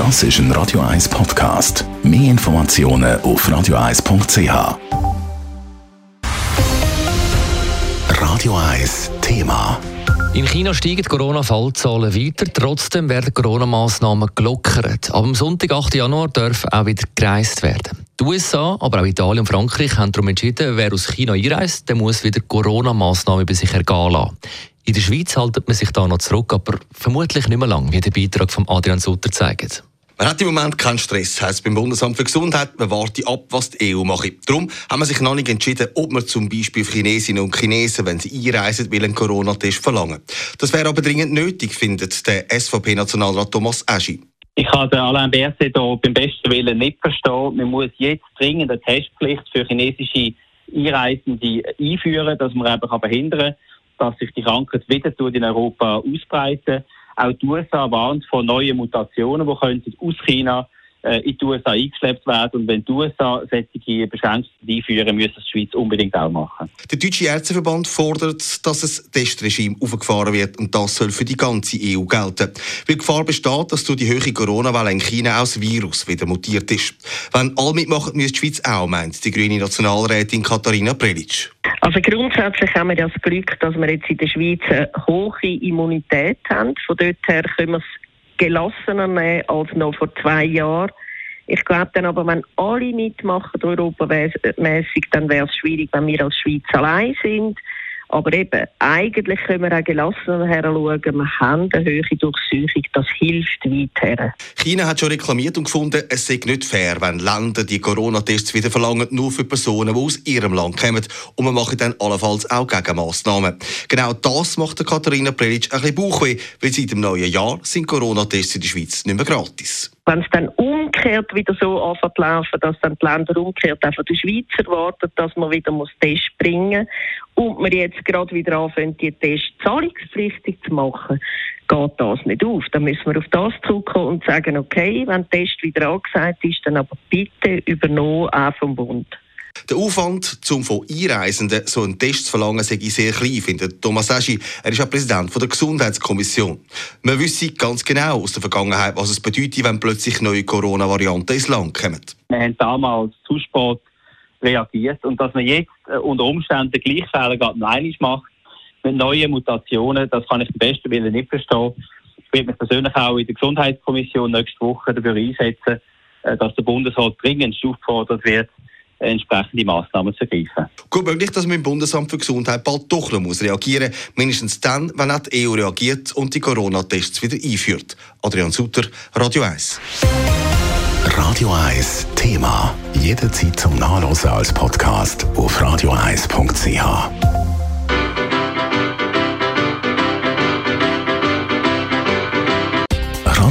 Das ist ein Radio 1 Podcast. Mehr Informationen auf radio1.ch. Radio 1 Thema. In China steigen die Corona-Fallzahlen weiter. Trotzdem werden Corona-Massnahmen gelockert. Ab dem Sonntag, 8. Januar, darf auch wieder gereist werden. Die USA, aber auch Italien und Frankreich haben darum entschieden, wer aus China einreist, der muss wieder Corona-Massnahmen über sich ergehen lassen. In der Schweiz haltet man sich da noch zurück, aber vermutlich nicht mehr lang, wie der Beitrag von Adrian Sutter zeigt. Man hat im Moment keinen Stress, heisst beim Bundesamt für Gesundheit, man warte ab, was die EU macht. Darum haben wir sich noch nicht entschieden, ob wir zum Beispiel Chinesinnen und Chinesen, wenn sie einreisen, will einen Corona-Test verlangen. Das wäre aber dringend nötig, findet der SVP-Nationalrat Thomas Eschi. Ich kann den Alain Berset hier beim besten Willen nicht verstehen. Man muss jetzt dringend eine Testpflicht für chinesische Einreisende einführen, dass man eben verhindern kann, dass sich die Krankheit wieder in Europa ausbreiten Auch die USA warnt vor neuen Mutationen, die aus China in die USA eingeschleppt werden. Und wenn die USA solche Beschränkungen einführen, müssen die Schweiz unbedingt auch machen. Der Deutsche Ärzteverband fordert, dass ein Testregime aufgefahren wird und das soll für die ganze EU gelten. Weil die Gefahr besteht, dass durch die hohe Corona-Welle in China auch das Virus wieder mutiert ist. Wenn alle mitmachen, müsste die Schweiz auch, meint die grüne Nationalrätin Katharina Prelitsch. Also grundsätzlich haben wir das Glück, dass wir jetzt in der Schweiz eine hohe Immunität haben. Von dort her können wir es gelassener nehmen als noch vor zwei Jahren. Ich glaube dann aber, wenn alle mitmachen, europamäßig, dann wäre es schwierig, wenn wir als Schweiz allein sind. Aber eben, eigentlich können wir auch gelassener heranschauen. Wir haben eine höhere Durchsuchung, das hilft weiter. China hat schon reklamiert und gefunden, es sei nicht fair, wenn Länder die Corona-Tests wieder verlangen, nur für Personen, die aus ihrem Land kommen. Und man macht dann allenfalls auch Gegenmaßnahmen. Genau das macht Katharina Prelitsch ein bisschen Bauchweh, weil seit dem neuen Jahr sind Corona-Tests in der Schweiz nicht mehr gratis wenn es dann umgekehrt wieder so anfängt zu laufen, dass dann die Länder umgekehrt auch von der Schweiz erwarten, dass man wieder muss Tests bringen muss und man jetzt gerade wieder anfängt, die Tests zahlungspflichtig zu machen, geht das nicht auf. Dann müssen wir auf das zurückkommen und sagen, okay, wenn der Test wieder angesagt ist, dann aber bitte übernommen auch vom Bund. Der Aufwand, um von Einreisenden so einen Test zu verlangen, sei sehr klein, findet Thomas Eschi. Er ist auch Präsident der Gesundheitskommission. Man wüsste ganz genau aus der Vergangenheit, was es bedeutet, wenn plötzlich neue Corona-Varianten ins Land kommen. Wir haben damals zu spät reagiert und dass man jetzt äh, unter Umständen den gleichen einmal macht, mit neuen Mutationen, das kann ich am besten Willen nicht verstehen. Ich werde mich persönlich auch in der Gesundheitskommission nächste Woche dafür einsetzen, äh, dass der Bundesrat dringend aufgefordert wird, entsprechende Massnahmen zu ergreifen. Gut möglich, dass man im Bundesamt für Gesundheit bald doch noch muss reagieren muss. Mindestens dann, wenn auch die EU reagiert und die Corona-Tests wieder einführt. Adrian Sutter, Radio 1. Radio 1 Thema. Jederzeit zum Nachlesen als Podcast auf radio1.ch.